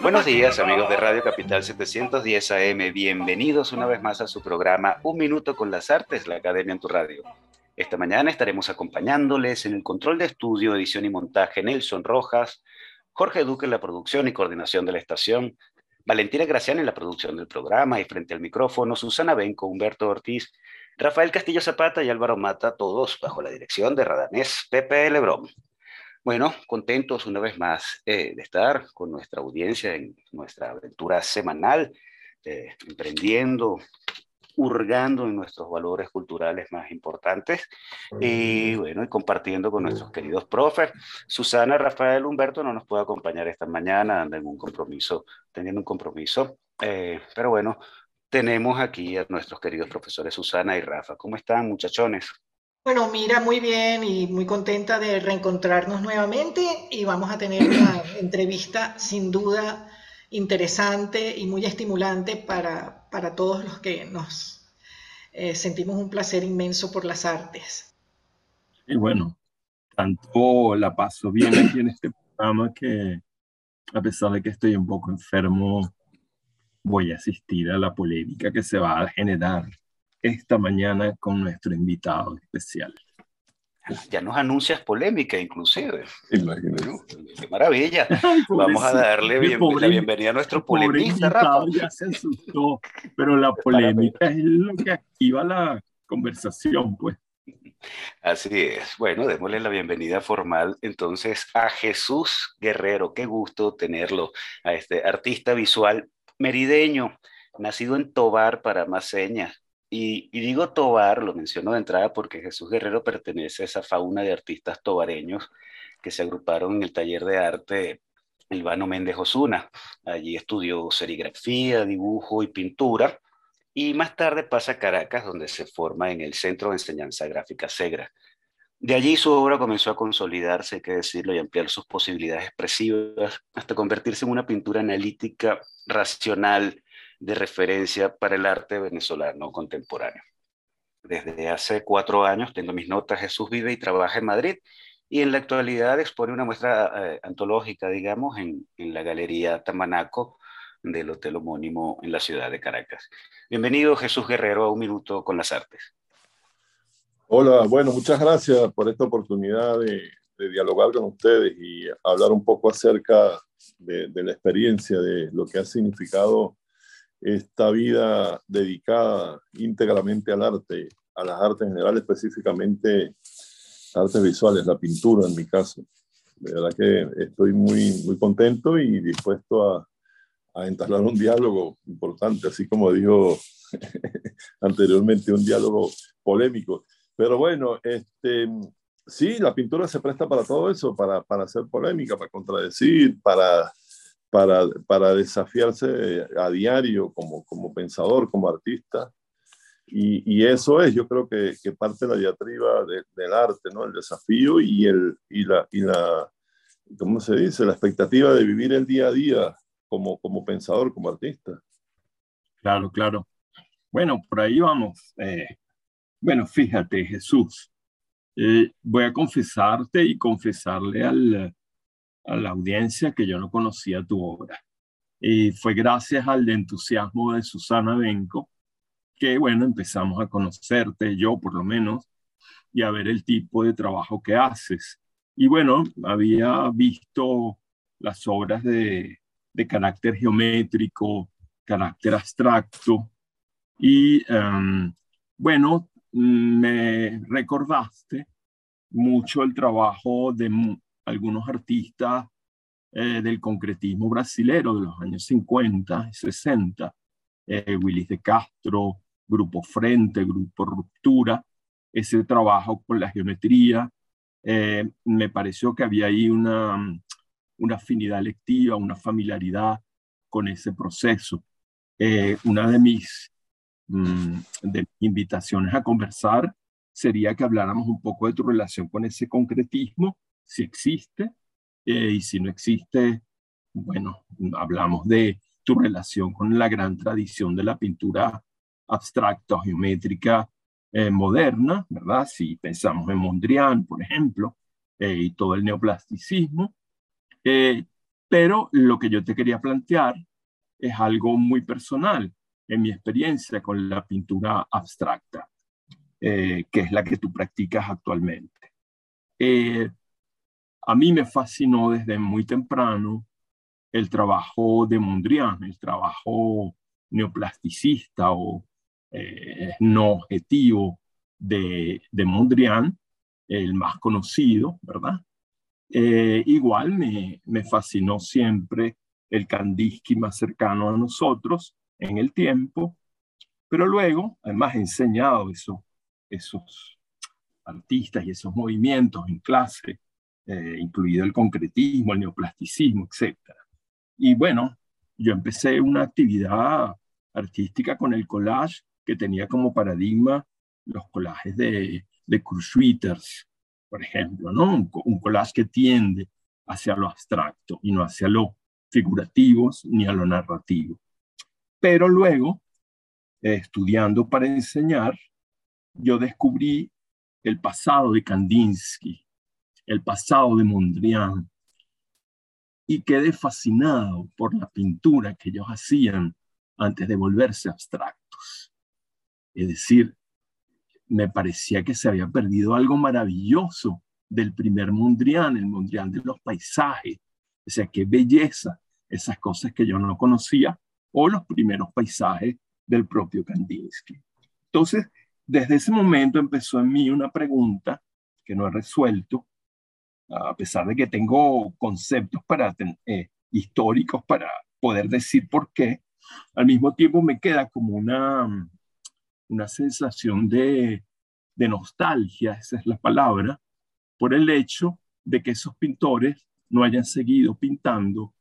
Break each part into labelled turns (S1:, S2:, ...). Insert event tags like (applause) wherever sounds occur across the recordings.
S1: Buenos días amigos de Radio Capital 710 AM, bienvenidos una vez más a su programa Un Minuto con las Artes, la Academia en tu Radio. Esta mañana estaremos acompañándoles en el control de estudio, edición y montaje Nelson Rojas, Jorge Duque en la producción y coordinación de la estación, Valentina Gracián en la producción del programa y frente al micrófono, Susana Benco, Humberto Ortiz, Rafael Castillo Zapata y Álvaro Mata, todos bajo la dirección de Radamés Pepe Lebrón. Bueno, contentos una vez más eh, de estar con nuestra audiencia en nuestra aventura semanal, eh, emprendiendo, hurgando en nuestros valores culturales más importantes y bueno, y compartiendo con nuestros queridos profes. Susana, Rafael, Humberto no nos puede acompañar esta mañana, en un compromiso, teniendo un compromiso, eh, pero bueno, tenemos aquí a nuestros queridos profesores Susana y Rafa. ¿Cómo están, muchachones?
S2: Bueno, mira, muy bien y muy contenta de reencontrarnos nuevamente y vamos a tener una (clears throat) entrevista sin duda interesante y muy estimulante para, para todos los que nos eh, sentimos un placer inmenso por las artes.
S3: Y bueno, tanto la paso bien aquí en este programa que a pesar de que estoy un poco enfermo, voy a asistir a la polémica que se va a generar esta mañana con nuestro invitado especial.
S1: Ya nos anuncias polémica, inclusive. Qué maravilla. (laughs) Vamos a darle la bienvenida a nuestro polemista, Rafa.
S3: Ya se asustó, pero la polémica es lo que activa la conversación, pues.
S1: Así es. Bueno, démosle la bienvenida formal entonces a Jesús Guerrero. Qué gusto tenerlo, a este artista visual merideño, nacido en Tobar para más señas, y, digo Tobar, lo menciono de entrada porque Jesús Guerrero pertenece a esa fauna de artistas tobareños que se agruparon en el taller de arte Ilvano Méndez Osuna. Allí estudió serigrafía, dibujo y pintura. Y más tarde pasa a Caracas, donde se forma en el Centro de Enseñanza Gráfica SEGRA. De allí su obra comenzó a consolidarse, hay que decirlo, y ampliar sus posibilidades expresivas hasta convertirse en una pintura analítica, racional, de referencia para el arte venezolano contemporáneo. Desde hace cuatro años tengo mis notas Jesús vive y trabaja en Madrid y en la actualidad expone una muestra eh, antológica, digamos, en, en, la Galería Tamanaco del hotel homónimo en la ciudad de Caracas. Bienvenido Jesús Guerrero a Un Minuto con las Artes.
S4: Hola, bueno, muchas gracias por esta oportunidad de, dialogar con ustedes y hablar un poco acerca de, la experiencia, de lo que ha significado esta vida dedicada íntegramente al arte, a las artes en general, específicamente artes visuales, la pintura en mi caso. De verdad que estoy muy, muy contento y dispuesto a, entablar un diálogo importante, así como dijo (laughs) anteriormente, un diálogo polémico. Pero bueno, este, sí, la pintura se presta para todo eso, para, para hacer polémica, para contradecir, para para, para desafiarse a diario como, como pensador, como artista. Y, y, eso es, yo creo que, que parte de la diatriba del arte, ¿no? El desafío y, el, y, la, y la, ¿cómo se dice? La expectativa de vivir el día a día como, como pensador, como artista.
S3: Claro, claro. Bueno, por ahí vamos. Eh, bueno, fíjate, Jesús, eh, voy a confesarte y confesarle al, a la audiencia que yo no conocía tu obra. Y fue gracias al entusiasmo de Susana Benco que, bueno, empezamos a conocerte, yo por lo menos, y a ver el tipo de trabajo que haces. Y bueno, había visto las obras de, de carácter geométrico, carácter abstracto, y um, bueno, me recordaste mucho el trabajo de algunos artistas eh, del concretismo brasilero de los años 50 y 60, eh, Willis de Castro, Grupo Frente, Grupo Ruptura, ese trabajo con la geometría, eh, me pareció que había ahí una, una afinidad lectiva, una familiaridad con ese proceso. una de mis mm, de invitaciones a conversar sería que habláramos un poco de tu relación con ese concretismo, si existe, eh, y si no existe, bueno, hablamos de tu relación con la gran tradición de la pintura abstracta o geométrica eh, moderna, ¿verdad? Si pensamos en Mondrian, por ejemplo, eh, y todo el neoplasticismo. pero lo que yo te quería plantear es algo muy personal en mi experiencia con la pintura abstracta. Eh, que es la que tú practicas actualmente. Eh, a mí me fascinó desde muy temprano el trabajo de Mondrian, el trabajo neoplasticista o eh, no objetivo de, de, Mondrian, el más conocido, ¿verdad? igual me, me fascinó siempre el Kandinsky más cercano a nosotros en el tiempo, pero luego, además he enseñado eso esos artistas y esos movimientos en clase, eh, incluido el concretismo, el neoplasticismo, etc. Y bueno, yo empecé una actividad artística con el collage que tenía como paradigma los collages de, de por ejemplo, ¿no? Un, collage que tiende hacia lo abstracto y no hacia lo figurativo ni a lo narrativo. Pero luego, estudiando para enseñar, yo descubrí el pasado de Kandinsky, el pasado de Mondrian, y quedé fascinado por la pintura que ellos hacían antes de volverse abstractos. Es decir, me parecía que se había perdido algo maravilloso del primer Mondrian, el Mondrian de los paisajes. O sea, qué belleza, esas cosas que yo no conocía, o los primeros paisajes del propio Kandinsky. Entonces, desde ese momento empezó en mí una pregunta que no he resuelto, a pesar de que tengo conceptos para, eh, históricos para poder decir por qué, al mismo tiempo me queda como una, una sensación de, de nostalgia, esa es la palabra, por el hecho de que esos pintores no hayan seguido pintando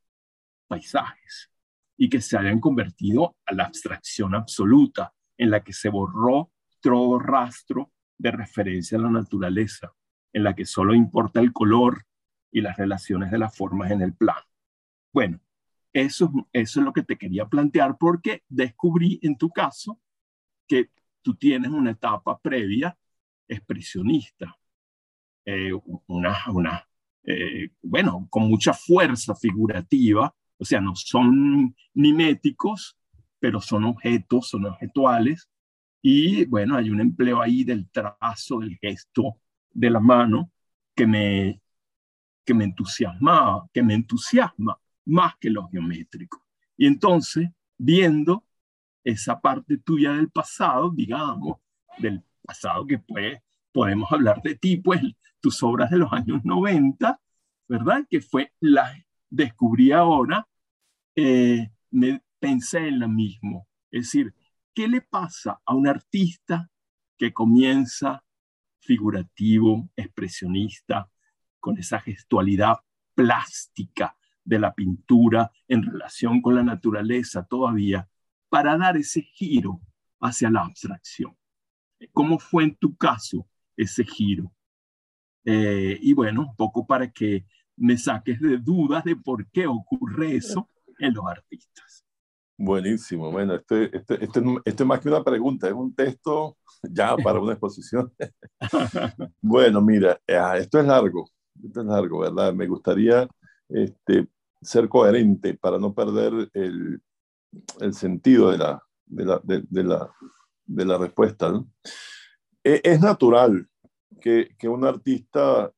S3: paisajes y que se hayan convertido a la abstracción absoluta en la que se borró otro rastro de referencia a la naturaleza, en la que solo importa el color y las relaciones de las formas en el plano. Bueno, eso, eso es lo que te quería plantear porque descubrí en tu caso que tú tienes una etapa previa expresionista, eh, una, una eh, bueno, con mucha fuerza figurativa, o sea, no son miméticos, pero son objetos, son objetuales, y bueno, hay un empleo ahí del trazo, del gesto de la mano que me, que me entusiasmaba, que me entusiasma más que lo geométrico. Y entonces, viendo esa parte tuya del pasado, digamos, del pasado que pues podemos hablar de ti, pues tus obras de los años 90, ¿verdad? Que fue la descubrí ahora, eh, me pensé en la mismo. Es decir, ¿Qué le pasa a un artista que comienza figurativo, expresionista, con esa gestualidad plástica de la pintura en relación con la naturaleza todavía, para dar ese giro hacia la abstracción? ¿Cómo fue en tu caso ese giro? Eh, y bueno, un poco para que me saques de dudas de por qué ocurre eso en los artistas.
S4: Buenísimo. Bueno, este, este, este, este, es más que una pregunta, es un texto ya (laughs) para una exposición. bueno, mira, ah, esto es largo, esto es largo, ¿verdad? Me gustaría este, ser coherente para no perder el, el sentido de la, de la, de, la, de la respuesta. ¿no? E, es natural que, que un artista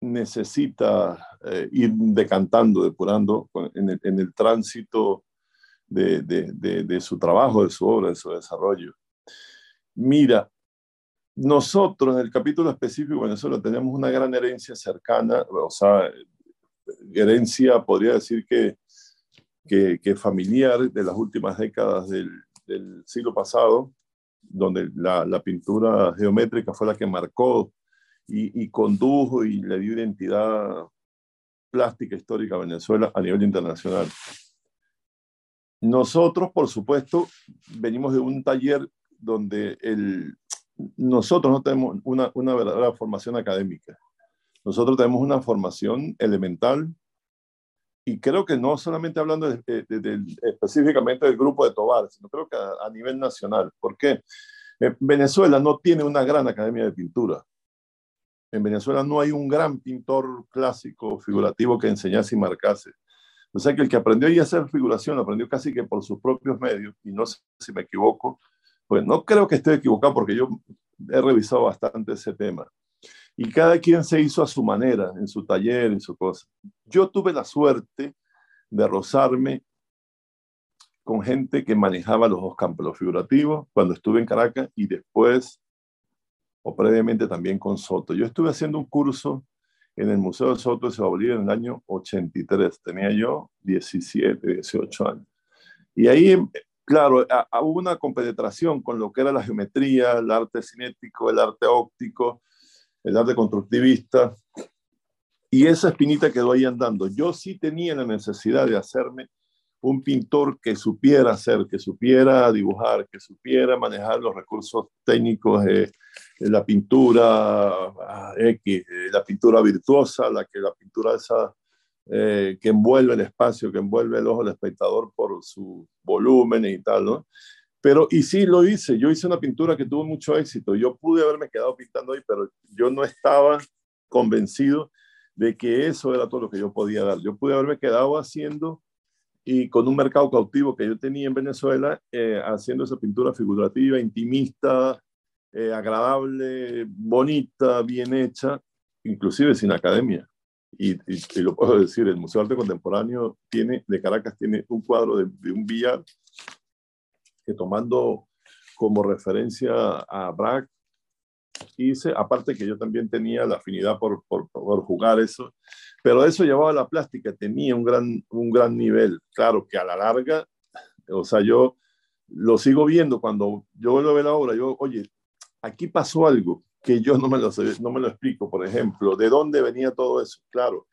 S4: necesita eh, ir decantando, depurando en el, en el tránsito de, de, de, su trabajo, de su obra, de su desarrollo. Mira, nosotros en el capítulo específico de Venezuela tenemos una gran herencia cercana, o sea, herencia podría decir que, que, que familiar de las últimas décadas del, siglo pasado, donde la, la, pintura geométrica fue la que marcó y, condujo y le dio identidad plástica histórica a Venezuela a nivel internacional. Nosotros, por supuesto, venimos de un taller donde el, nosotros no tenemos una, una verdadera formación académica. Nosotros tenemos una formación elemental y creo que no solamente hablando específicamente del grupo de Tobar, sino creo que a, nivel nacional. ¿Por qué? Eh, Venezuela no tiene una gran academia de pintura. En Venezuela no hay un gran pintor clásico, figurativo, que enseñase y marcase. O sea que el que aprendió a hacer figuración, aprendió casi que por sus propios medios, y no sé si me equivoco, pues no creo que esté equivocado porque yo he revisado bastante ese tema. Y cada quien se hizo a su manera, en su taller, en su cosa. Yo tuve la suerte de rozarme con gente que manejaba los dos campos, los figurativos, cuando estuve en Caracas y después, o previamente también con Soto. Yo estuve haciendo un curso en el Museo de Soto de Ciudad en el año 83. Tenía yo 17, 18 años. Y ahí, claro, hubo una compenetración con lo que era la geometría, el arte cinético, el arte óptico, el arte constructivista. Y esa espinita quedó ahí andando. Yo sí tenía la necesidad de hacerme un pintor que supiera hacer, que supiera dibujar, que supiera manejar los recursos técnicos de, la pintura ah, X, la pintura virtuosa, la que la pintura esa eh, que envuelve el espacio, que envuelve el ojo del espectador por su volumen y tal, ¿no? Pero, y sí lo hice, yo hice una pintura que tuvo mucho éxito, yo pude haberme quedado pintando ahí, pero yo no estaba convencido de que eso era todo lo que yo podía dar. Yo pude haberme quedado haciendo y con un mercado cautivo que yo tenía en Venezuela, eh, haciendo esa pintura figurativa, intimista, eh, agradable, bonita, bien hecha, inclusive sin academia. Y, lo puedo decir, el Museo de Arte Contemporáneo tiene, de Caracas tiene un cuadro de, un billar que tomando como referencia a Braque, hice, aparte que yo también tenía la afinidad por, por, por, jugar eso, pero eso llevaba la plástica, tenía un gran, un gran nivel. Claro que a la larga, o sea, yo lo sigo viendo cuando yo vuelvo a ver la obra, yo, oye, aquí pasó algo que yo no me lo, no explico, por ejemplo, ¿de dónde venía todo eso? Claro,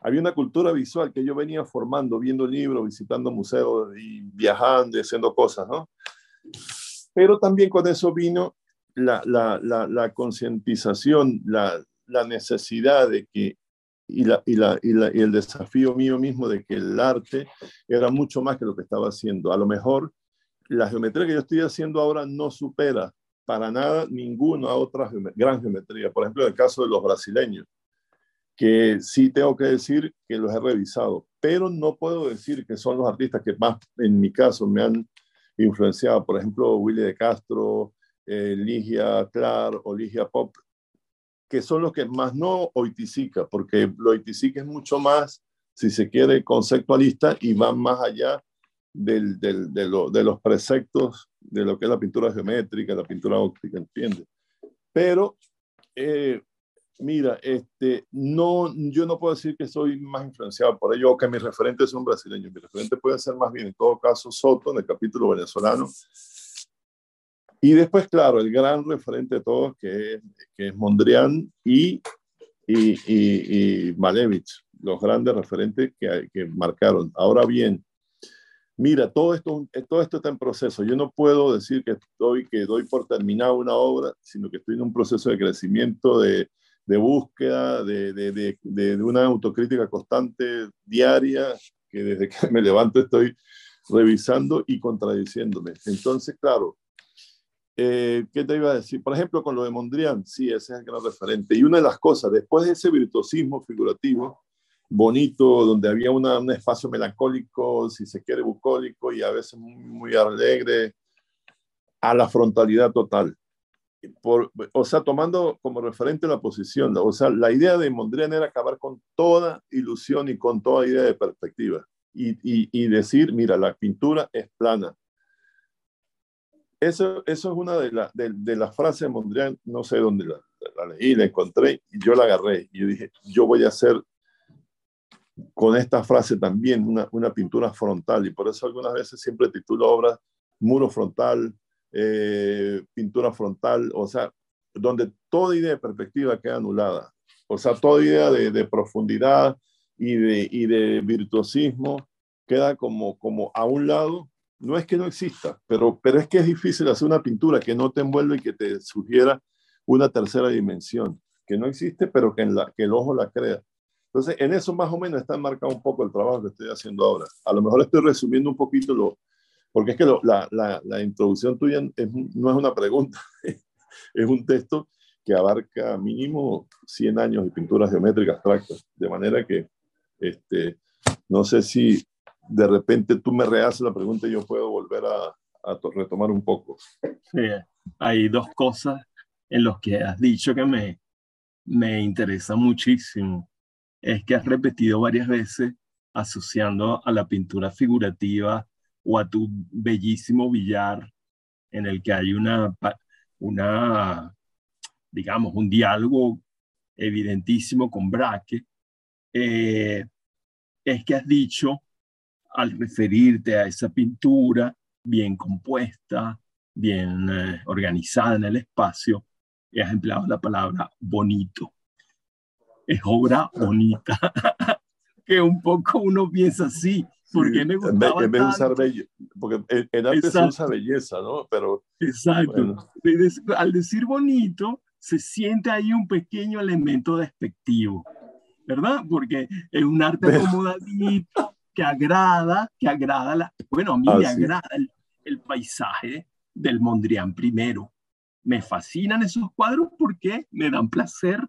S4: había una cultura visual que yo venía formando, viendo libros, visitando museos y viajando y haciendo cosas, ¿no? Pero también con eso vino la, concientización, la, necesidad de que, y, el desafío mío mismo de que el arte era mucho más que lo que estaba haciendo. A lo mejor la geometría que yo estoy haciendo ahora no supera para nada ninguna otra gran geometría. Por ejemplo, en el caso de los brasileños, que sí tengo que decir que los he revisado, pero no puedo decir que son los artistas que más, en mi caso, me han influenciado. Por ejemplo, Willy de Castro, eh, Ligia Clar o Ligia Pop, que son los que más no oiticica, porque lo oiticica es mucho más, si se quiere, conceptualista y va más allá del, de, lo, de, los preceptos de lo que es la pintura geométrica, la pintura óptica, ¿entiendes? Pero, eh, mira, este, no, yo no puedo decir que soy más influenciado por ello que mis referentes son brasileños. Mis referentes pueden ser más bien, en todo caso, Soto, en el capítulo venezolano, y después, claro, el gran referente de todos, que, que es Mondrian y, y, y, Malevich, los grandes referentes que, que marcaron. Ahora bien, mira, todo esto, todo esto está en proceso. Yo no puedo decir que, estoy, que doy por terminada una obra, sino que estoy en un proceso de crecimiento, de, de búsqueda, de, de, de, una autocrítica constante, diaria, que desde que me levanto estoy revisando y contradiciéndome. Entonces, claro, eh, ¿Qué te iba a decir? Por ejemplo, con lo de Mondrian, sí, ese es el gran referente. Y una de las cosas, después de ese virtuosismo figurativo, bonito, donde había un espacio melancólico, si se quiere, bucólico y a veces muy, alegre, a la frontalidad total. Por, o sea, tomando como referente la posición, o sea, la idea de Mondrian era acabar con toda ilusión y con toda idea de perspectiva y, y, y decir, mira, la pintura es plana, eso, eso es una de, la, de, las frases de Mondrian, no sé dónde la, leí, la encontré y yo la agarré. Y yo dije, yo voy a hacer con esta frase también una, una pintura frontal. Y por eso algunas veces siempre titulo obras muro frontal, eh, pintura frontal, o sea, donde toda idea de perspectiva queda anulada. O sea, toda idea de, de profundidad y de, y de virtuosismo queda como, como a un lado. No es que no exista, pero, pero es que es difícil hacer una pintura que no te envuelve y que te sugiera una tercera dimensión, que no existe, pero que, en la, que el ojo la crea. Entonces, en eso más o menos está marcado un poco el trabajo que estoy haciendo ahora. A lo mejor estoy resumiendo un poquito lo, porque es que la, la, la, introducción tuya no es una pregunta, (laughs) es un texto que abarca mínimo 100 años de pintura geométrica abstracta, de manera que este, no sé si de repente tú me rehaces la pregunta y yo puedo volver a, a retomar un poco.
S3: Sí, hay dos cosas en las que has dicho que me, me interesa muchísimo. Es que has repetido varias veces asociando a la pintura figurativa o a tu bellísimo billar en el que hay una, una digamos, un diálogo evidentísimo con Braque, eh, es que has dicho, al referirte a esa pintura bien compuesta, bien eh, organizada en el espacio, has empleado la palabra bonito. (laughs) Es obra bonita, (laughs) que un poco uno piensa así, porque me gustaba
S4: en vez, de usar bello, porque el, arte se usa belleza, ¿no? Pero,
S3: Exacto. Al decir bonito, se siente ahí un pequeño elemento despectivo, ¿verdad? Porque es un arte acomodadito que agrada, que agrada, la, bueno, a mí me agrada el, el, paisaje del Mondrian primero. Me fascinan esos cuadros porque me dan placer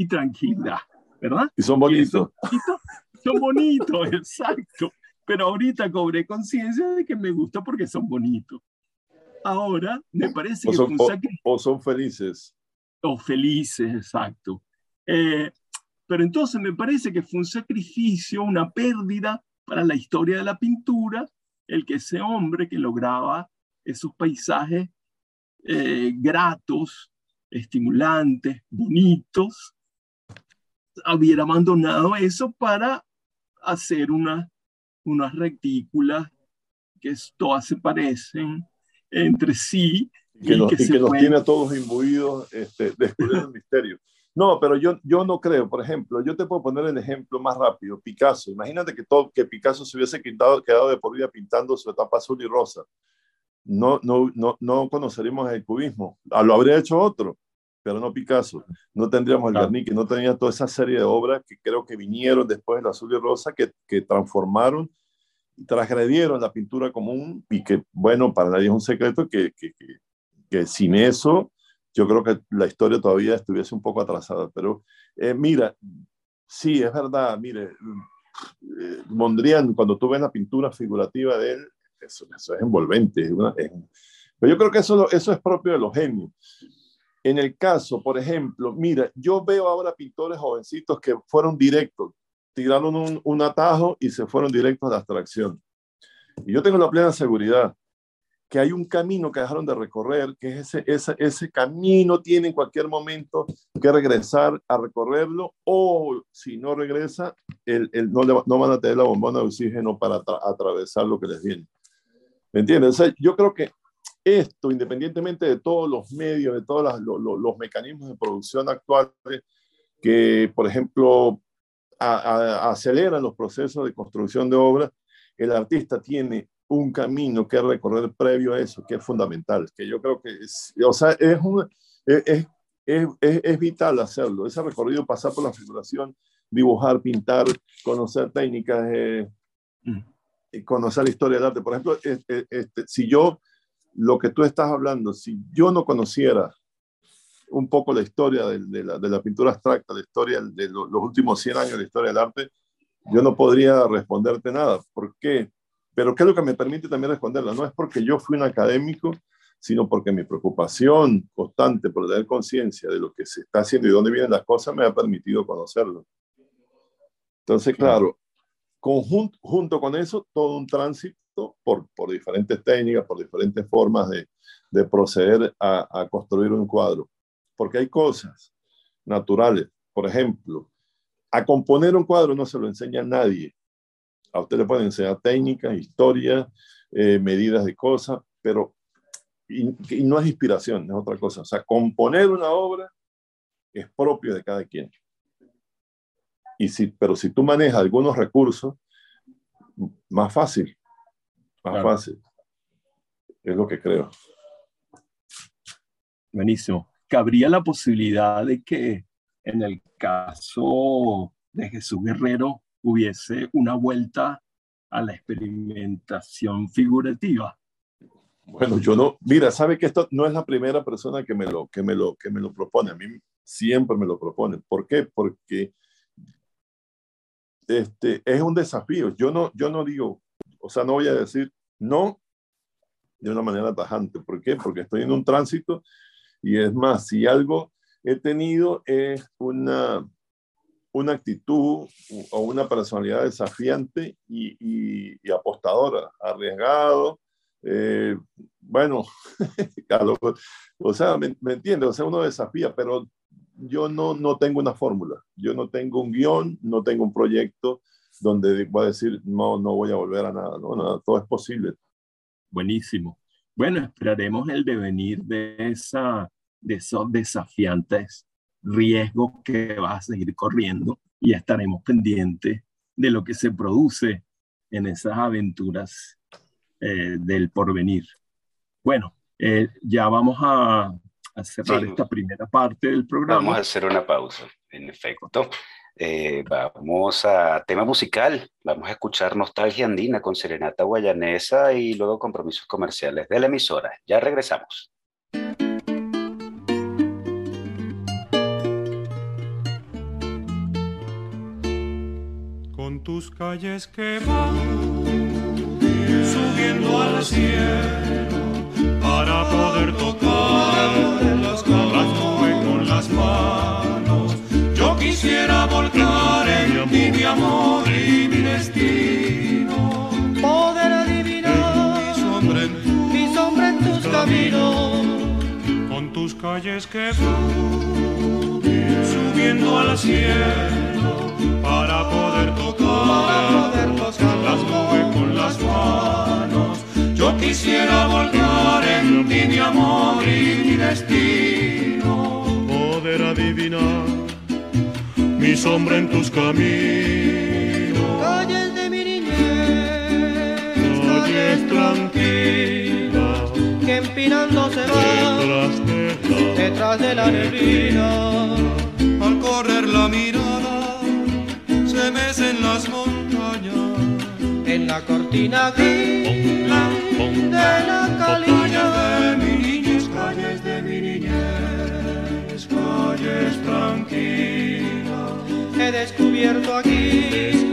S3: y tranquilidad, ¿verdad?
S4: Y son bonitos.
S3: son bonitos, (laughs) exacto. Pero ahorita cobré conciencia de que me gusta porque son bonitos. Ahora me parece
S4: o
S3: que
S4: son, o, son felices.
S3: O felices, exacto. Eh, pero entonces me parece que fue un sacrificio, una pérdida para la historia de la pintura, el que ese hombre que lograba esos paisajes eh, gratos, estimulantes, bonitos, hubiera abandonado eso para hacer una, unas retículas que todas se parecen entre sí.
S4: Que, nos, que, nos tiene a todos imbuidos este, descubriendo el misterio. No, pero yo, yo no creo, por ejemplo, yo te puedo poner el ejemplo más rápido, Picasso. Imagínate que, todo, que Picasso se hubiese quedado, quedado de por vida pintando su etapa azul y rosa. No, no, no, no conoceríamos el cubismo. Ah, lo habría hecho otro, pero no Picasso. No tendríamos el Guernica, no tenía toda esa serie de obras que creo que vinieron después del azul y rosa, que, que transformaron y transgredieron la pintura común y que, bueno, para nadie es un secreto que, que, que sin eso yo creo que la historia todavía estuviese un poco atrasada. Pero eh, mira, sí, es verdad, mire, eh, Mondrian, cuando tú ves la pintura figurativa de él, eso, es envolvente. pero yo creo que eso, eso es propio de los genios. En el caso, por ejemplo, mira, yo veo ahora pintores jovencitos que fueron directos, tiraron un, un atajo y se fueron directos a la abstracción. Y yo tengo la plena seguridad que hay un camino que dejaron de recorrer, que ese, ese, ese camino tiene en cualquier momento que regresar a recorrerlo o si no regresa, el, el, no, no, van a tener la bombona de oxígeno para atravesar lo que les viene. ¿Me entiendes? yo creo que esto, independientemente de todos los medios, de todos los, los, los mecanismos de producción actuales, que, por ejemplo, aceleran los procesos de construcción de obras, el artista tiene un camino que recorrer previo a eso, que es fundamental, que yo creo que es, o sea, es, es, es, es, vital hacerlo, ese recorrido, pasar por la figuración, dibujar, pintar, conocer técnicas, eh, mm. conocer la historia del arte. Por ejemplo, este, este, si yo, lo que tú estás hablando, si yo no conociera un poco la historia de, de, la, de la, pintura abstracta, la historia de los, los últimos 100 años de la historia del arte, yo no podría responderte nada. ¿Por qué? Pero ¿qué es lo que me permite también responderla? No es porque yo fui un académico, sino porque mi preocupación constante por tener conciencia de lo que se está haciendo y dónde vienen las cosas me ha permitido conocerlo. Entonces, claro, conjunto, junto con eso, todo un tránsito por, por diferentes técnicas, por diferentes formas de, de proceder a, a construir un cuadro. Porque hay cosas naturales. Por ejemplo, a componer un cuadro no se lo enseña a nadie. A usted le pueden enseñar técnicas, historia, eh, medidas de cosas, pero y, no es inspiración, es otra cosa. O sea, componer una obra es propio de cada quien. Y si, pero si tú manejas algunos recursos, más fácil, más fácil. Es lo que creo.
S3: Buenísimo. ¿Cabría la posibilidad de que en el caso de Jesús Guerrero hubiese una vuelta a la experimentación figurativa?
S4: Bueno, yo no, mira, sabe que esto no es la primera persona que me lo, que me lo, que me lo propone. A mí siempre me lo proponen. ¿Por qué? Porque este, es un desafío. Yo no, yo no digo, o sea, no voy a decir no de una manera tajante. ¿Por qué? Porque estoy en un tránsito y es más, si algo he tenido es una, una actitud o una personalidad desafiante y, y, apostadora, arriesgado. Eh, bueno, (laughs) o sea, me, me entiende, o sea, uno desafía, pero yo no, no tengo una fórmula, yo no tengo un guion, no tengo un proyecto donde voy a decir, no, no voy a volver a nada, no, nada, todo es posible.
S3: Buenísimo. Bueno, esperaremos el devenir de, esa, de esos desafiantes riesgos que va a seguir corriendo y estaremos pendientes de lo que se produce en esas aventuras eh, del porvenir. Bueno, eh, ya vamos a a cerrar esta primera parte del programa.
S1: Vamos a hacer una pausa, en efecto. Eh, vamos a tema musical. Vamos a escuchar Nostalgia Andina con Serenata Guayanesa y luego compromisos comerciales de la emisora. Ya regresamos.
S5: Con tus calles que van subiendo al cielo para poder tocar las nubes con las manos. Yo quisiera volcar en ti mi amor y mi destino.
S6: Poder adivinar
S5: mi sombra en, tu,
S6: mi sombra en tus caminos.
S5: Con tus calles que van subiendo al cielo para poder tocar, las nubes con las manos. Yo quisiera volcar en ti mi amor y mi destino.
S7: Poder adivinar mi sombra en tus caminos.
S6: Calles de mi niñez,
S7: calles tranquilas,
S6: que empinando se van detrás de la neblina.
S5: Al correr la mirada, se mecen las montañas.
S6: En la cortina gris de la calina. He descubierto aquí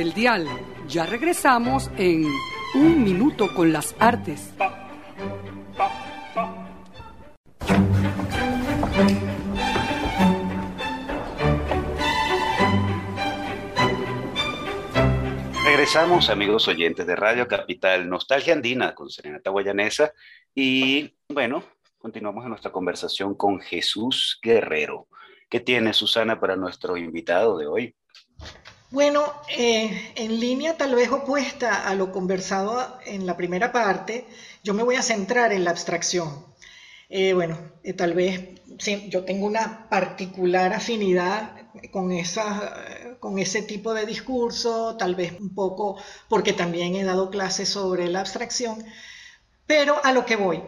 S8: del dial. Ya regresamos en Un Minuto con las Artes.
S1: Regresamos, amigos oyentes de Radio Capital, Nostalgia Andina con Serenata Guayanesa. Y bueno, continuamos en nuestra conversación con Jesús Guerrero. ¿Qué tiene Susana para nuestro invitado de hoy?
S2: Bueno, eh, en línea tal vez opuesta a lo conversado en la primera parte, yo me voy a centrar en la abstracción. Eh, bueno, eh, tal vez yo tengo una particular afinidad con, esa, con ese tipo de discurso, tal vez un poco porque también he dado clases sobre la abstracción, pero a lo que voy.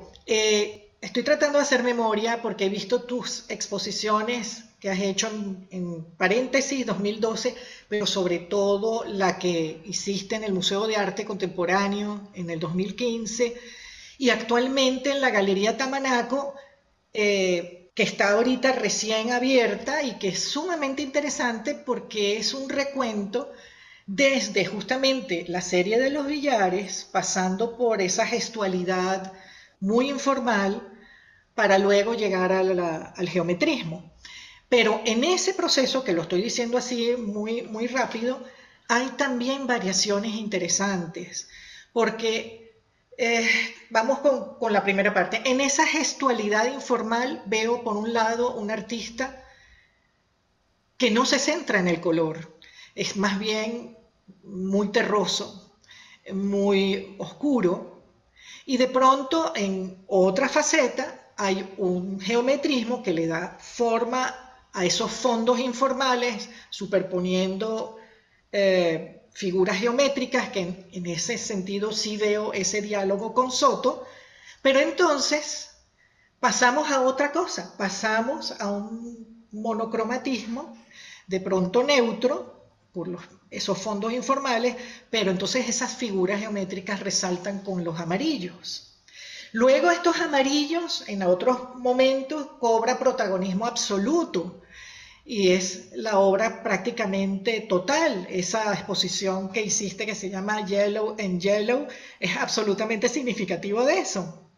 S2: estoy tratando de hacer memoria porque he visto tus exposiciones que has hecho en, paréntesis 2012, pero sobre todo la que hiciste en el Museo de Arte Contemporáneo en el 2015 y actualmente en la Galería Tamanaco, eh, que está ahorita recién abierta y que es sumamente interesante porque es un recuento desde justamente la serie de los billares, pasando por esa gestualidad muy informal para luego llegar al geometrismo. Pero en ese proceso, que lo estoy diciendo así muy, muy rápido, hay también variaciones interesantes, porque eh, vamos con, con, la primera parte. En esa gestualidad informal veo, por un lado, un artista que no se centra en el color, es más bien muy terroso, muy oscuro, y de pronto en otra faceta hay un geometrismo que le da forma a esos fondos informales, superponiendo eh, figuras geométricas, que en, ese sentido sí veo ese diálogo con Soto, pero entonces pasamos a otra cosa, pasamos a un monocromatismo de pronto neutro por esos fondos informales, pero entonces esas figuras geométricas resaltan con los amarillos. Luego estos amarillos en otros momentos cobra protagonismo absoluto y es la obra prácticamente total. Esa exposición que hiciste que se llama Yellow and Yellow es absolutamente significativo de eso.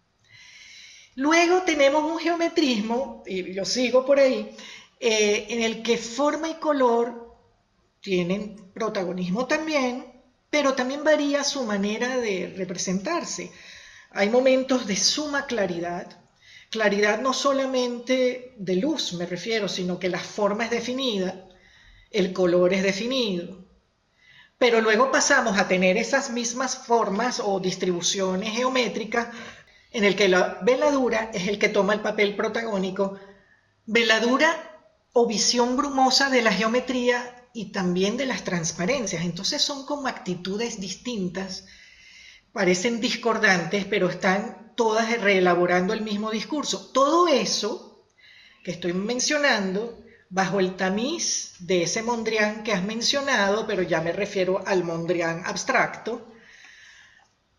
S2: Luego tenemos un geometrismo, y yo sigo por ahí, eh, en el que forma y color tienen protagonismo también, pero también varía su manera de representarse. Hay momentos de suma claridad, Claridad no solamente de luz, me refiero, sino que la forma es definida, el color es definido. Pero luego pasamos a tener esas mismas formas o distribuciones geométricas en el que la veladura es el que toma el papel protagónico. Veladura o visión brumosa de la geometría y también de las transparencias. Entonces son como actitudes distintas, parecen discordantes, pero están todas reelaborando el mismo discurso. Todo eso que estoy mencionando bajo el tamiz de ese Mondrian que has mencionado, pero ya me refiero al Mondrian abstracto.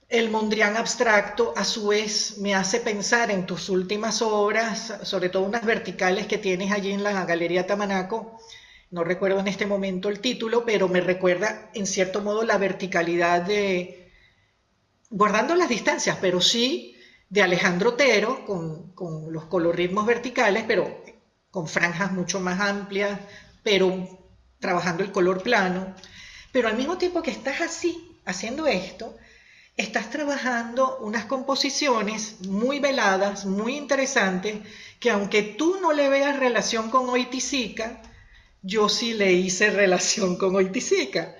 S2: El Mondrian abstracto a su vez me hace pensar en tus últimas obras, sobre todo unas verticales que tienes allí en la Galería Tamanaco. No recuerdo en este momento el título, pero me recuerda en cierto modo la verticalidad de, guardando las distancias, pero sí de Alejandro Otero, con, los colorritmos verticales, pero con franjas mucho más amplias, pero trabajando el color plano. Pero al mismo tiempo que estás así, haciendo esto, estás trabajando unas composiciones muy veladas, muy interesantes, que aunque tú no le veas relación con Oiticica, yo sí le hice relación con Oiticica.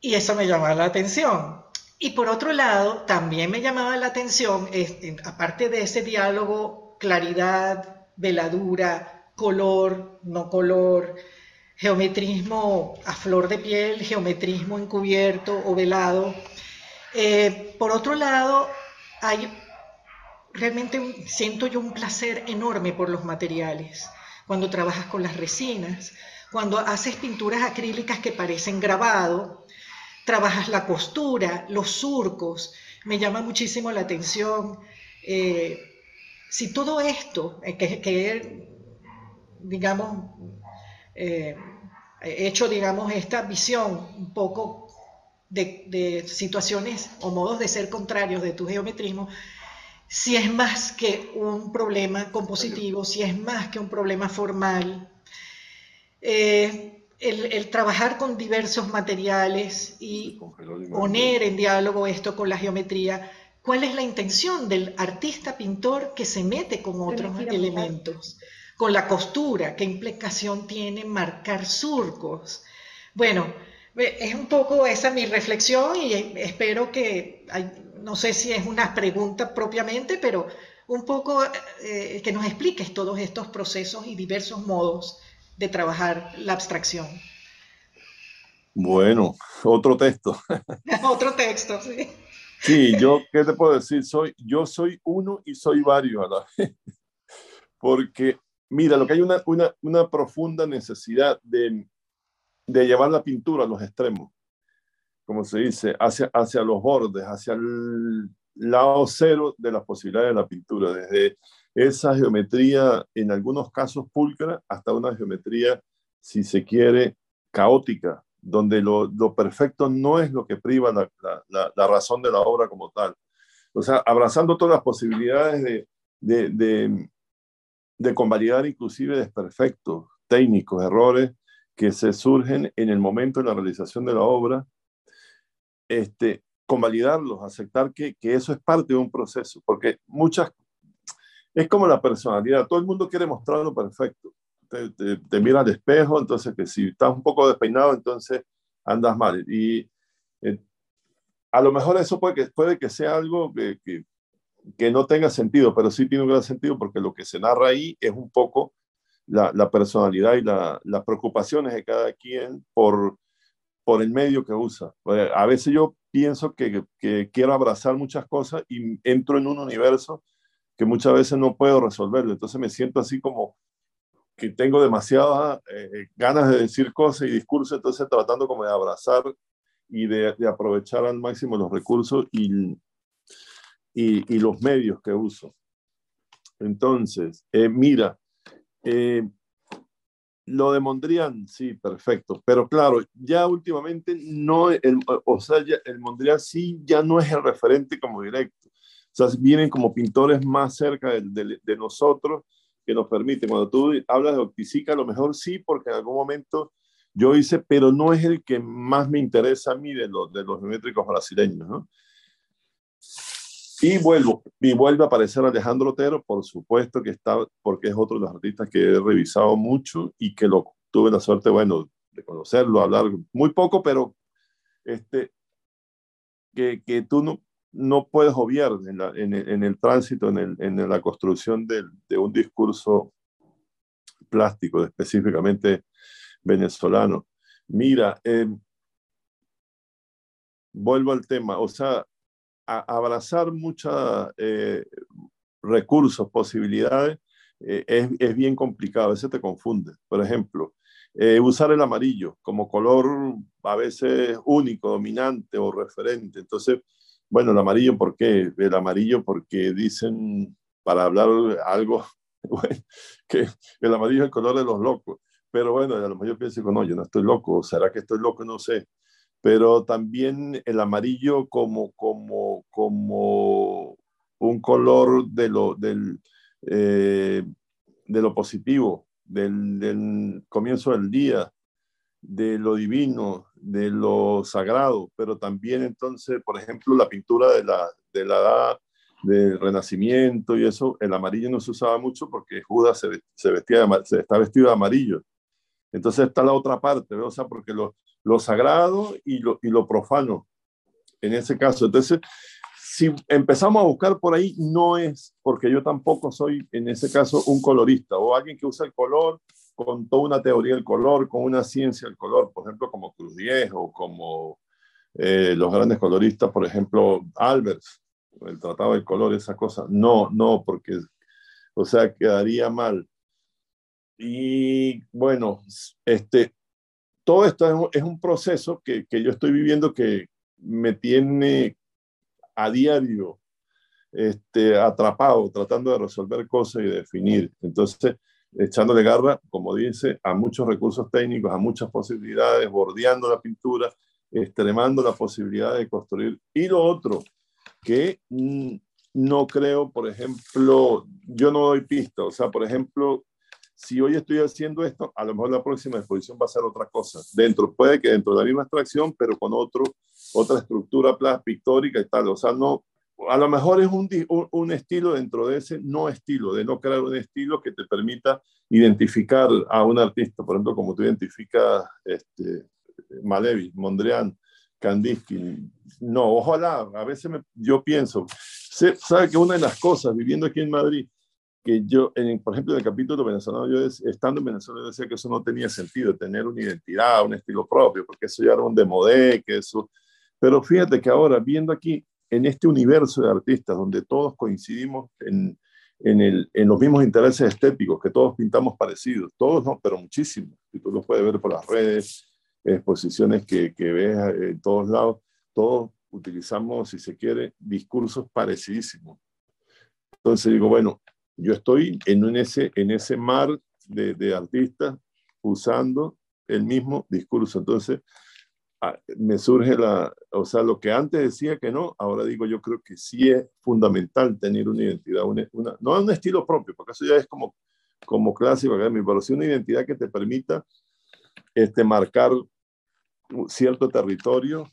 S2: Y eso me llamó la atención. Y por otro lado, también me llamaba la atención, aparte de ese diálogo, claridad, veladura, color, no color, geometrismo a flor de piel, geometrismo encubierto o velado. Eh, por otro lado, hay realmente siento yo un placer enorme por los materiales. Cuando trabajas con las resinas, cuando haces pinturas acrílicas que parecen grabado, trabajas la costura, los surcos, me llama muchísimo la atención. Eh, si todo esto, eh, que, digamos, eh, he hecho, digamos, esta visión un poco de, situaciones o modos de ser contrarios de tu geometrismo, si es más que un problema compositivo, si es más que un problema formal el, trabajar con diversos materiales y poner en diálogo esto con la geometría, ¿cuál es la intención del artista pintor que se mete con otros elementos? Con la costura, ¿qué implicación tiene marcar surcos? Bueno, es un poco esa mi reflexión y espero que, no sé si es una pregunta propiamente, pero un poco eh, que nos expliques todos estos procesos y diversos modos de trabajar la abstracción.
S4: Bueno, otro texto. (laughs)
S2: otro texto, sí.
S4: Sí, yo, ¿qué te puedo decir? Soy, yo soy uno y soy varios a la (laughs) vez. Porque, mira, lo que hay una, una, una profunda necesidad de, de llevar la pintura a los extremos, como se dice, hacia, hacia los bordes, hacia el lado cero de las posibilidades de la pintura, desde esa geometría, en algunos casos pulcra, hasta una geometría, si se quiere, caótica, donde lo, perfecto no es lo que priva la, la, la, razón de la obra como tal. O sea, abrazando todas las posibilidades de, de, de, de convalidar inclusive desperfectos técnicos, errores que se surgen en el momento de la realización de la obra, este, convalidarlos, aceptar que, que eso es parte de un proceso, porque muchas, es como la personalidad, todo el mundo quiere mostrar lo perfecto, te, mira al espejo, entonces que si estás un poco despeinado, entonces andas mal. Y eh, a lo mejor eso puede que, puede que sea algo que, que, que, no tenga sentido, pero sí tiene un gran sentido porque lo que se narra ahí es un poco la, la personalidad y la, las preocupaciones de cada quien por, por el medio que usa. Eh, a veces yo pienso que, que quiero abrazar muchas cosas y entro en un universo que muchas veces no puedo resolverlo. Entonces me siento así como que tengo demasiadas eh, ganas de decir cosas y discursos, entonces tratando como de abrazar y de, de aprovechar al máximo los recursos y, y, y, los medios que uso. Entonces, eh, mira, eh, lo de Mondrian, sí, perfecto, pero claro, ya últimamente no, el, o sea, ya, el Mondrian sí ya no es el referente como directo, sea, vienen como pintores más cerca de, de, de nosotros que nos permite. Cuando tú hablas de Opticica, a lo mejor sí, porque en algún momento yo hice, pero no es el que más me interesa a mí de los, de los geométricos brasileños, ¿no? Y vuelvo, y vuelve a aparecer Alejandro Otero, por supuesto que está, porque es otro de los artistas que he revisado mucho y que lo tuve la suerte, bueno, de conocerlo, hablar muy poco, pero este, que, que tú no, no puedes obviar en, el tránsito, en, la construcción de, un discurso plástico, específicamente venezolano. Mira, eh, vuelvo al tema, o sea, a, abrazar muchos eh, recursos, posibilidades, eh, es, es, bien complicado, a veces te confunde. Por ejemplo, eh, usar el amarillo como color a veces único, dominante o referente. Entonces, bueno, el amarillo, ¿por qué? El amarillo porque dicen, para hablar algo, (laughs) que el amarillo es el color de los locos. Pero bueno, a lo mejor yo pienso, no, yo no estoy loco, ¿será que estoy loco? No sé. Pero también el amarillo como, como, como un color de lo, del, eh, de lo positivo, del comienzo del día, de lo divino, de lo sagrado, pero también entonces, por ejemplo, la pintura de la, de la edad del Renacimiento y eso, el amarillo no se usaba mucho porque Judas se, se vestía de, se está vestido de amarillo. Entonces está la otra parte, ¿ve? o sea, porque lo, lo sagrado y lo, y lo profano, en ese caso. Entonces, si empezamos a buscar por ahí, no es porque yo tampoco soy, en ese caso, un colorista o alguien que usa el color con toda una teoría del color, con una ciencia del color, por ejemplo, como Cruz Diez o como eh, los grandes coloristas, por ejemplo, Albers, el Tratado del Color, esa cosa. No, no, porque, o sea, quedaría mal. Y bueno, este, todo esto es, un proceso que, que, yo estoy viviendo que me tiene a diario este, atrapado, tratando de resolver cosas y definir. Entonces, echándole garra, como dice, a muchos recursos técnicos, a muchas posibilidades, bordeando la pintura, extremando la posibilidad de construir. Y lo otro, que mm, no creo, por ejemplo, yo no doy pista, o sea, por ejemplo, si hoy estoy haciendo esto, a lo mejor la próxima exposición va a ser otra cosa. Dentro, puede que dentro de la misma extracción, pero con otro, otra estructura pictórica y tal. O sea, no, a lo mejor es un, un, estilo dentro de ese no estilo, de no crear un estilo que te permita identificar a un artista, por ejemplo, como tú identificas este, Mondrian, Kandinsky. No, ojalá, a veces yo pienso, sabe que una de las cosas viviendo aquí en Madrid, que yo, en, por ejemplo, en el capítulo venezolano, yo estando en Venezuela decía que eso no tenía sentido, tener una identidad, un estilo propio, porque eso ya era un demodé, que eso... Pero fíjate que ahora, viendo aquí, en este universo de artistas, donde todos coincidimos en, los mismos intereses estéticos, que todos pintamos parecidos, todos no, pero muchísimos, y tú lo puedes ver por las redes, exposiciones que, que ves en todos lados, todos utilizamos, si se quiere, discursos parecidísimos. Entonces digo, bueno, yo estoy en, ese, en ese mar de, de artistas usando el mismo discurso. Entonces, me surge la, o sea, lo que antes decía que no, ahora digo, yo creo que sí es fundamental tener una identidad, una, no un estilo propio, porque eso ya es como, como clásico, pero sí una identidad que te permita este, marcar cierto territorio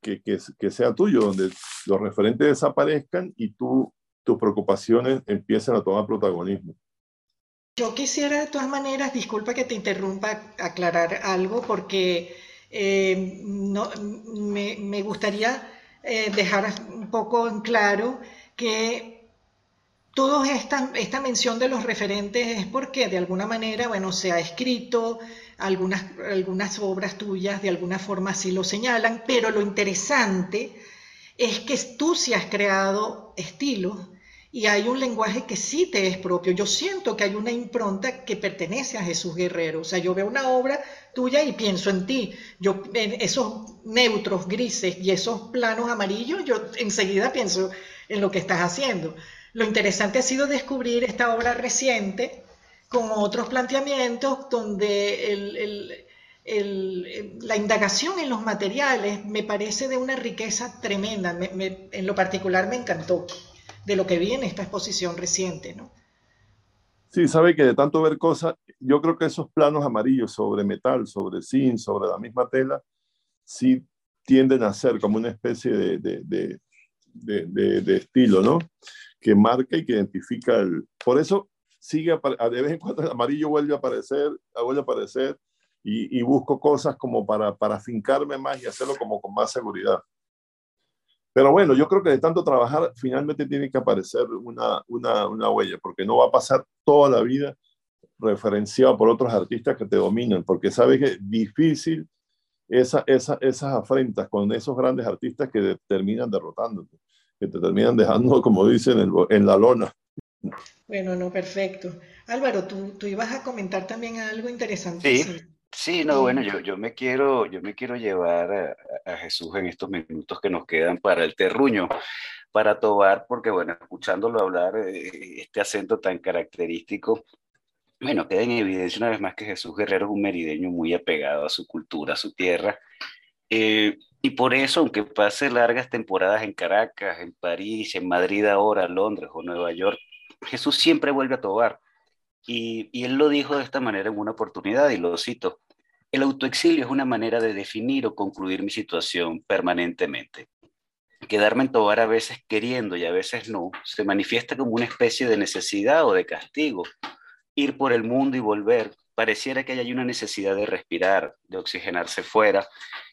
S4: que, que, que sea tuyo, donde los referentes desaparezcan y tú tus preocupaciones empiecen a tomar protagonismo.
S2: Yo quisiera de todas maneras, disculpa que te interrumpa, aclarar algo, porque eh, no, me, gustaría eh, dejar un poco en claro que toda esta, esta mención de los referentes es porque de alguna manera, bueno, se ha escrito, algunas, algunas obras tuyas de alguna forma así lo señalan, pero lo interesante es que tú sí has creado estilos y hay un lenguaje que sí te es propio. Yo siento que hay una impronta que pertenece a Jesús Guerrero. O sea, yo veo una obra tuya y pienso en ti. Yo, en esos neutros grises y esos planos amarillos, yo enseguida pienso en lo que estás haciendo. Lo interesante ha sido descubrir esta obra reciente con otros planteamientos donde la indagación en los materiales me parece de una riqueza tremenda. en lo particular me encantó de lo que vi en esta exposición reciente, ¿no?
S4: Sí, sabe que de tanto ver cosas, yo creo que esos planos amarillos sobre metal, sobre zinc, sobre la misma tela, sí tienden a ser como una especie de, de, de, estilo, ¿no? Que marca y que identifica el... Por eso sigue, de vez en cuando el amarillo vuelve a aparecer, vuelve a aparecer, y, y busco cosas como para, para fincarme más y hacerlo como con más seguridad. Pero bueno, yo creo que de tanto trabajar, finalmente tiene que aparecer una, una, una huella, porque no va a pasar toda la vida referenciado por otros artistas que te dominan, porque sabes que es difícil esa, esa, esas afrentas con esos grandes artistas que te terminan derrotándote, que te terminan dejando, (laughs) como dicen, en, en la lona.
S2: Bueno, no, perfecto. Álvaro, tú, tú ibas a comentar también algo interesante.
S1: Sí. Sí, no, bueno, yo, yo me quiero, yo me quiero llevar a, Jesús en estos minutos que nos quedan para el terruño, para Tobar, porque bueno, escuchándolo hablar, eh, este acento tan característico, bueno, queda en evidencia una vez más que Jesús Guerrero es un merideño muy apegado a su cultura, a su tierra, eh, y por eso, aunque pase largas temporadas en Caracas, en París, en Madrid ahora, Londres o Nueva York, Jesús siempre vuelve a Tobar y, él lo dijo de esta manera en una oportunidad, y lo cito, el autoexilio es una manera de definir o concluir mi situación permanentemente. Quedarme en Tobar a veces queriendo y a veces no, se manifiesta como una especie de necesidad o de castigo. Ir por el mundo y volver, pareciera que hay una necesidad de respirar, de oxigenarse fuera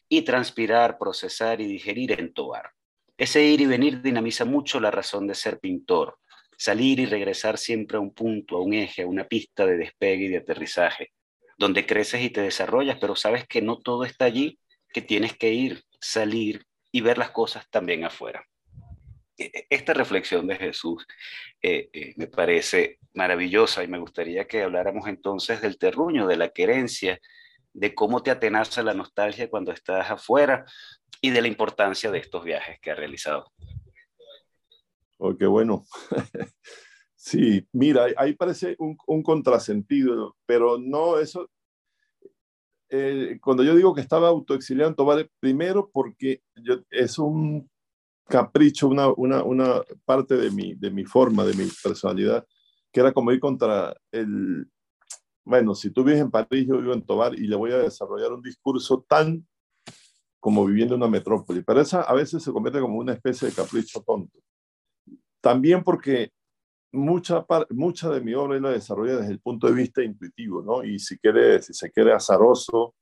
S1: y transpirar, procesar y digerir en Tobar. Ese ir y venir dinamiza mucho la razón de ser pintor, salir y regresar siempre a un punto, a un eje, a una pista de despegue y de aterrizaje, donde creces y te desarrollas, pero sabes que no todo está allí, que tienes que ir, salir y ver las cosas también afuera. E, e, esta reflexión de Jesús eh, eh, me parece maravillosa y me gustaría que habláramos entonces del terruño, de la querencia, de cómo te atenaza la nostalgia cuando estás afuera y de la importancia de estos viajes que ha realizado.
S4: Oh, qué bueno. (laughs) sí, mira, ahí parece un, un contrasentido, pero no eso. Eh, cuando yo digo que estaba autoexiliando, vale, primero porque yo, es un capricho, una, una, una parte de mi, de mi forma, de mi personalidad, que era como ir contra el, bueno, si tú vives en París, yo vivo en Tobar y le voy a desarrollar un discurso tan como viviendo en una metrópoli, pero esa a veces se convierte como una especie de capricho tonto. También porque mucha, mucha de mi obra la desarrolla desde el punto de vista intuitivo, ¿no? Y si, quiere, si se quiere azaroso,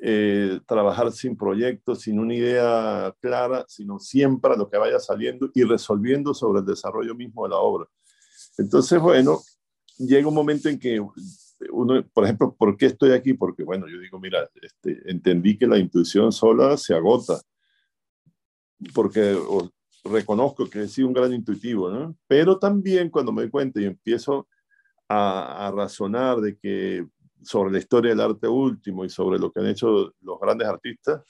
S4: eh, trabajar sin proyectos, sin una idea clara, sino siempre lo que vaya saliendo y resolviendo sobre el desarrollo mismo de la obra. Entonces, bueno, llega un momento en que uno, por ejemplo, ¿por qué estoy aquí? Porque, bueno, yo digo, mira, este, entendí que la intuición sola se agota, porque reconozco que he sido un gran intuitivo, ¿no? Pero también cuando me doy cuenta y empiezo a, a razonar de que sobre la historia del arte último y sobre lo que han hecho los grandes artistas,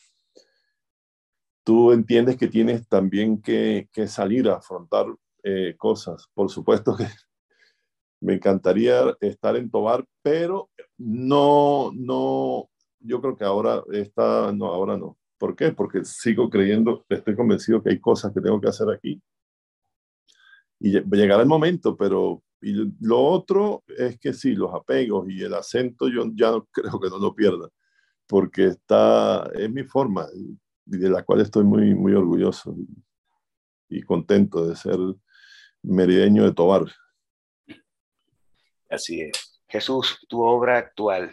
S4: tú entiendes que tienes también que, que salir a afrontar eh, cosas. Por supuesto que (laughs) me encantaría estar en Tobar, pero no, no, yo creo que ahora está, no, ahora no. ¿Por qué? Porque sigo creyendo, estoy convencido que hay cosas que tengo que hacer aquí. Y llegará el momento, pero y lo otro es que sí, los apegos y el acento yo ya no, (laughs) creo que no lo pierda, porque está, es mi forma y de la cual estoy muy, muy orgulloso y, contento de ser merideño de Tobar.
S1: Así es. Jesús, tu obra actual,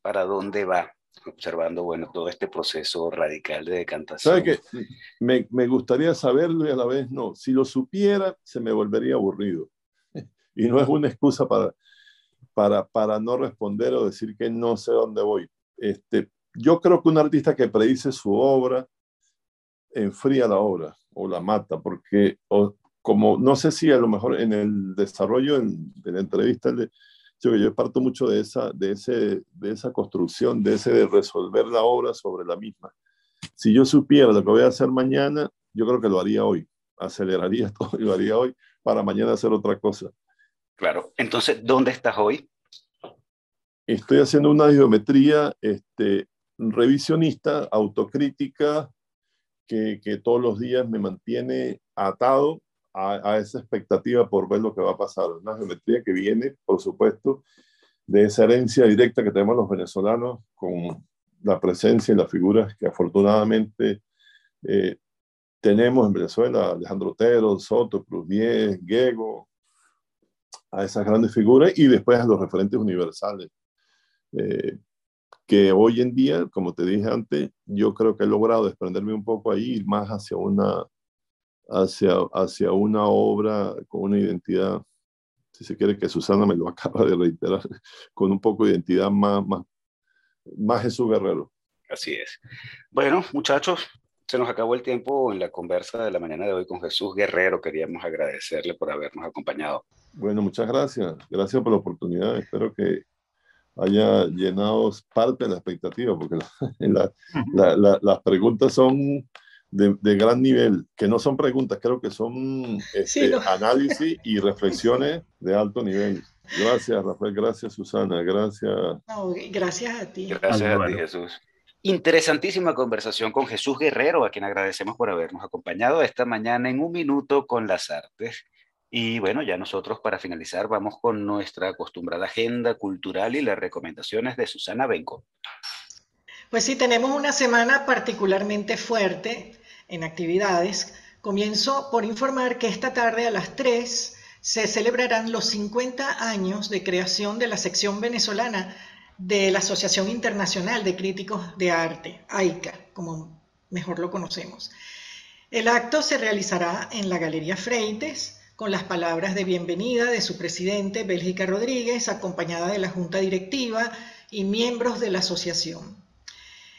S1: ¿para dónde va? Observando, bueno, todo este proceso radical de decantación.
S4: ¿Sabe que me, me gustaría saberlo y a la vez no. Si lo supiera, se me volvería aburrido (laughs) y no es una excusa para, para, para no responder o decir que no sé dónde voy. Este, yo creo que un artista que predice su obra enfría la obra o la mata, porque como no sé si a lo mejor en el desarrollo de la entrevista, yo, yo parto mucho de esa, de, ese, de esa construcción, de ese de resolver la obra sobre la misma. Si yo supiera lo que voy a hacer mañana, yo creo que lo haría hoy, aceleraría (laughs) todo y lo haría hoy para mañana hacer otra cosa.
S1: Claro. Entonces, ¿dónde estás hoy?
S4: Estoy haciendo una geometría este, revisionista, autocrítica, que, que, todos los días me mantiene atado a, esa expectativa por ver lo que va a pasar. Una geometría que viene, por supuesto, de esa herencia directa que tenemos los venezolanos con la presencia y las figuras que afortunadamente eh, tenemos en Venezuela, Alejandro Otero, Soto, Cruz Diez, Gego, a esas grandes figuras y después a los referentes universales. Eh, que hoy en día, como te dije antes, yo creo que he logrado desprenderme un poco ahí, más hacia una, hacia, hacia una obra con una identidad, si se quiere que Susana me lo (laughs) acaba de reiterar, con un poco de identidad más, más, más Jesús Guerrero.
S1: Así es. Bueno, muchachos, se nos acabó el tiempo en la conversa de la mañana de hoy con Jesús Guerrero. Queríamos agradecerle por habernos acompañado.
S4: Bueno, muchas gracias. Gracias por la oportunidad. Espero que haya llenado parte de la expectativa, porque la, (laughs) la, la, las preguntas son de, de, gran nivel, que no son preguntas, creo que son este, sí, no. análisis y reflexiones de alto nivel. Gracias, Rafael. Gracias, Susana. Gracias.
S2: No, gracias a ti.
S1: Gracias a ti, Jesús. Interesantísima conversación con Jesús Guerrero, a quien agradecemos por habernos acompañado esta mañana en un minuto con las artes. Y bueno, ya nosotros para finalizar vamos con nuestra acostumbrada agenda cultural y las recomendaciones de Susana Benco.
S2: Pues sí, tenemos una semana particularmente fuerte en actividades. Comienzo por informar que esta tarde a las 3 se celebrarán los 50 años de creación de la sección venezolana de la Asociación Internacional de Críticos de Arte, AICA, como mejor lo conocemos. El acto se realizará en la Galería Freites con las palabras de bienvenida de su presidente, Bélgica Rodríguez, acompañada de la Junta Directiva y miembros de la asociación.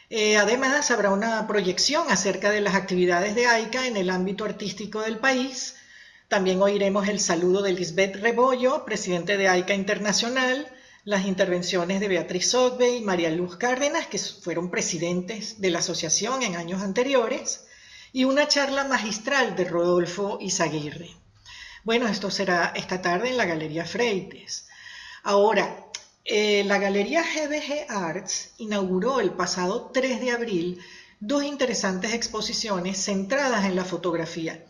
S2: Eh, además, habrá una proyección acerca de las actividades de AICA en el ámbito artístico del país. También oiremos el saludo de Lisbeth Rebollo, presidente de AICA Internacional, las intervenciones de Beatriz Sotbe y María Luz Cárdenas, que fueron presidentes de la asociación en años anteriores, y una charla magistral de Rodolfo Izaguirre. Bueno, esto será esta tarde en la Galería Freites. Ahora, eh, la Galería GBG Arts inauguró el pasado 3 de abril dos interesantes exposiciones centradas en la fotografía.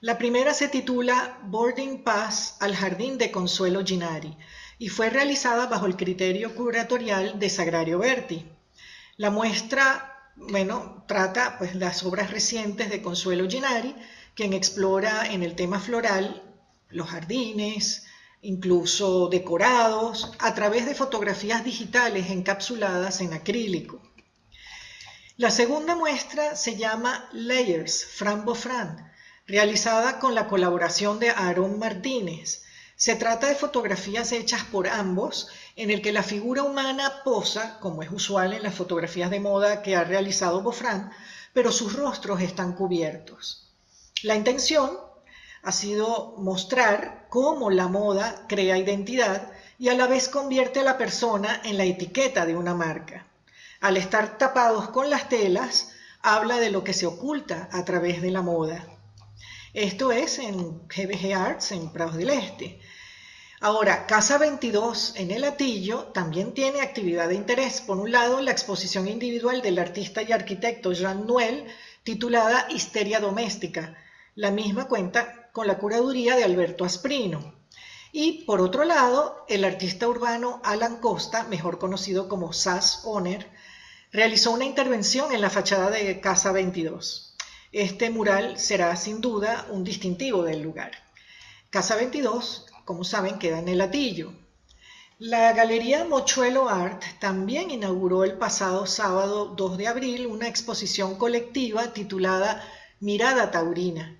S2: La primera se titula Boarding Pass al Jardín de Consuelo Ginari y fue realizada bajo el criterio curatorial de Sagrario Berti. La muestra, bueno, trata pues las obras recientes de Consuelo Ginari, quien explora en el tema floral los jardines, incluso decorados, a través de fotografías digitales encapsuladas en acrílico. La segunda muestra se llama Layers, Fran Bofran, realizada con la colaboración de Aaron Martínez. Se trata de fotografías hechas por ambos, en el que la figura humana posa, como es usual en las fotografías de moda que ha realizado Bofran, pero sus rostros están cubiertos. La intención ha sido mostrar cómo la moda crea identidad y a la vez convierte a la persona en la etiqueta de una marca. Al estar tapados con las telas, habla de lo que se oculta a través de la moda. Esto es en GBG Arts en Prados del Este. Ahora, Casa 22 en El Atillo también tiene actividad de interés. Por un lado, la exposición individual del artista y arquitecto Jean Noel, titulada Histeria Doméstica. La misma cuenta con la curaduría de Alberto Asprino. Y por otro lado, el artista urbano Alan Costa, mejor conocido como Sass Owner, realizó una intervención en la fachada de Casa 22. Este mural será sin duda un distintivo del lugar. Casa 22, como saben, queda en el latillo. La Galería Mochuelo Art también inauguró el pasado sábado 2 de abril una exposición colectiva titulada Mirada Taurina,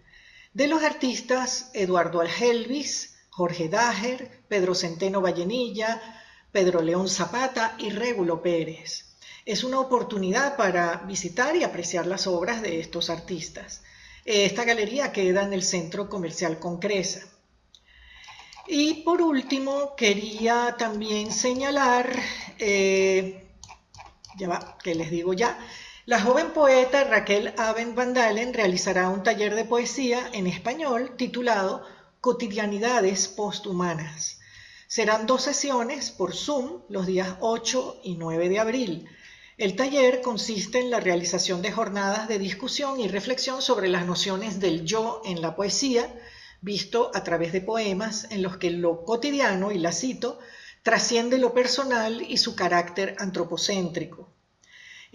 S2: de los artistas Eduardo Algelvis, Jorge Dager, Pedro Centeno Vallenilla, Pedro León Zapata y Régulo Pérez. Es una oportunidad para visitar y apreciar las obras de estos artistas. Esta galería queda en el Centro Comercial Concresa. Y por último, quería también señalar, eh, ya va, que les digo ya, la joven poeta Raquel Aben Van Dalen realizará un taller de poesía en español titulado Cotidianidades Posthumanas. Serán dos sesiones por Zoom los días 8 y 9 de abril. El taller consiste en la realización de jornadas de discusión y reflexión sobre las nociones del yo en la poesía, visto a través de poemas en los que lo cotidiano, y la cito, trasciende lo personal y su carácter antropocéntrico.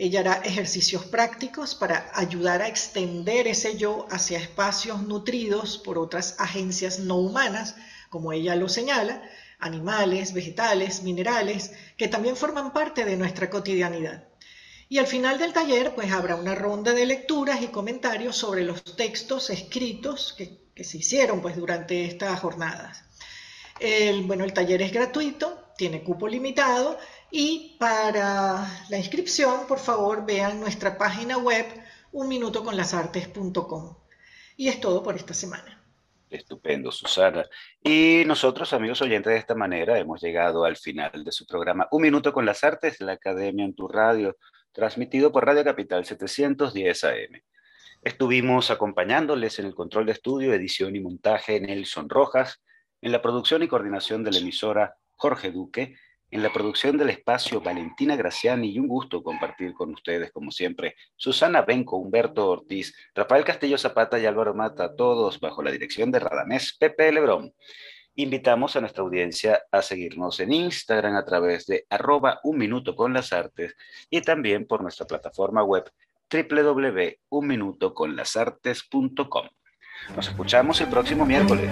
S2: Ella hará ejercicios prácticos para ayudar a extender ese yo hacia espacios nutridos por otras agencias no humanas, como ella lo señala, animales, vegetales, minerales, que también forman parte de nuestra cotidianidad. Y al final del taller, pues habrá una ronda de lecturas y comentarios sobre los textos escritos que, se hicieron pues durante estas jornadas. El, bueno, el taller es gratuito, tiene cupo limitado y para la inscripción, por favor, vean nuestra página web unminutoconlasartes.com. Y es todo por esta semana.
S1: Estupendo, Susana. Y nosotros, amigos oyentes, de esta manera hemos llegado al final de su programa Un Minuto con las Artes, la Academia en tu Radio, transmitido por Radio Capital 710 AM. Estuvimos acompañándoles en el control de estudio, edición y montaje Nelson Rojas, en la producción y coordinación de la emisora Jorge Duque, en la producción del espacio, Valentina Graciani, y un gusto compartir con ustedes, como siempre, Susana Benco, Humberto Ortiz, Rafael Castillo Zapata y Álvaro Mata, todos bajo la dirección de Radamés Pepe Lebrón. Invitamos a nuestra audiencia a seguirnos en Instagram a través de arroba un minuto con las artes y también por nuestra plataforma web www.unminutoconlasartes.com. Nos escuchamos el próximo miércoles.